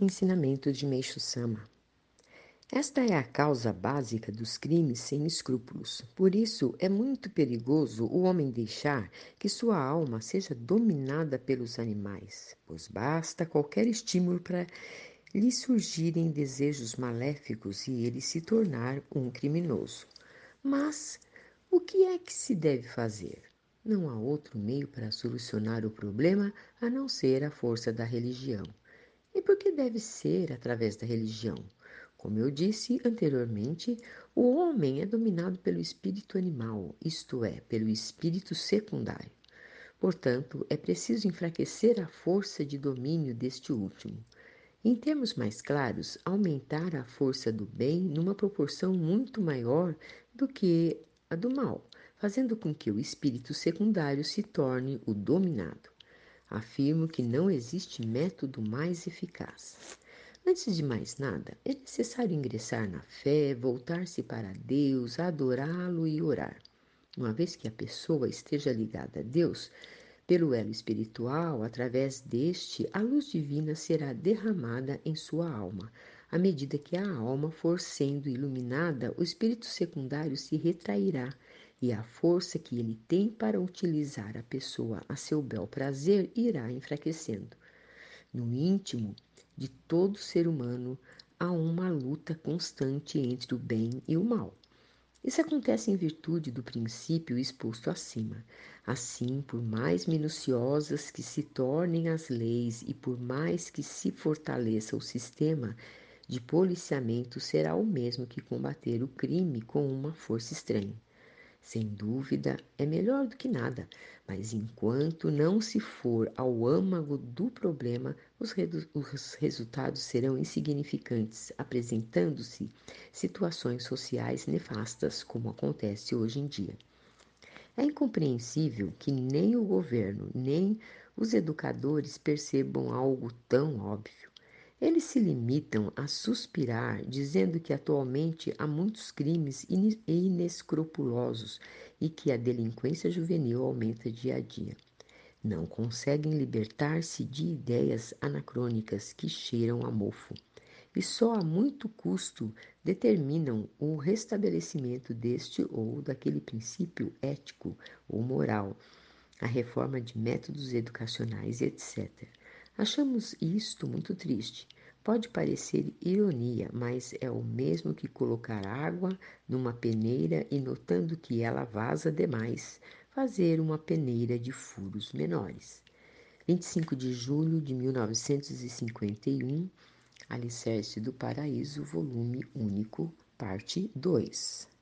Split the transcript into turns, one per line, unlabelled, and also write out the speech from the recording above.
Ensinamento de Meixo Sama esta é a causa básica dos crimes sem escrúpulos. Por isso, é muito perigoso o homem deixar que sua alma seja dominada pelos animais, pois basta qualquer estímulo para lhe surgirem desejos maléficos e ele se tornar um criminoso. Mas o que é que se deve fazer? Não há outro meio para solucionar o problema a não ser a força da religião. E por que deve ser através da religião? Como eu disse anteriormente, o homem é dominado pelo espírito animal, isto é, pelo espírito secundário. Portanto, é preciso enfraquecer a força de domínio deste último. Em termos mais claros, aumentar a força do bem numa proporção muito maior do que a do mal, fazendo com que o espírito secundário se torne o dominado. Afirmo que não existe método mais eficaz. Antes de mais nada, é necessário ingressar na fé, voltar-se para Deus, adorá-lo e orar. Uma vez que a pessoa esteja ligada a Deus, pelo elo espiritual, através deste, a luz divina será derramada em sua alma. À medida que a alma for sendo iluminada, o espírito secundário se retrairá e a força que ele tem para utilizar a pessoa a seu bel prazer irá enfraquecendo. No íntimo, de todo ser humano há uma luta constante entre o bem e o mal. Isso acontece em virtude do princípio exposto acima. Assim, por mais minuciosas que se tornem as leis e por mais que se fortaleça o sistema de policiamento, será o mesmo que combater o crime com uma força estranha. Sem dúvida, é melhor do que nada, mas enquanto não se for ao âmago do problema, os, os resultados serão insignificantes, apresentando-se situações sociais nefastas, como acontece hoje em dia. É incompreensível que nem o governo, nem os educadores percebam algo tão óbvio. Eles se limitam a suspirar, dizendo que atualmente há muitos crimes inescrupulosos e que a delinquência juvenil aumenta dia a dia. Não conseguem libertar-se de ideias anacrônicas que cheiram a mofo e só a muito custo determinam o restabelecimento deste ou daquele princípio ético ou moral, a reforma de métodos educacionais, etc. Achamos isto muito triste. Pode parecer ironia, mas é o mesmo que colocar água numa peneira e, notando que ela vaza demais, fazer uma peneira de furos menores. 25 de julho de 1951, Alicerce do Paraíso, volume único, parte 2.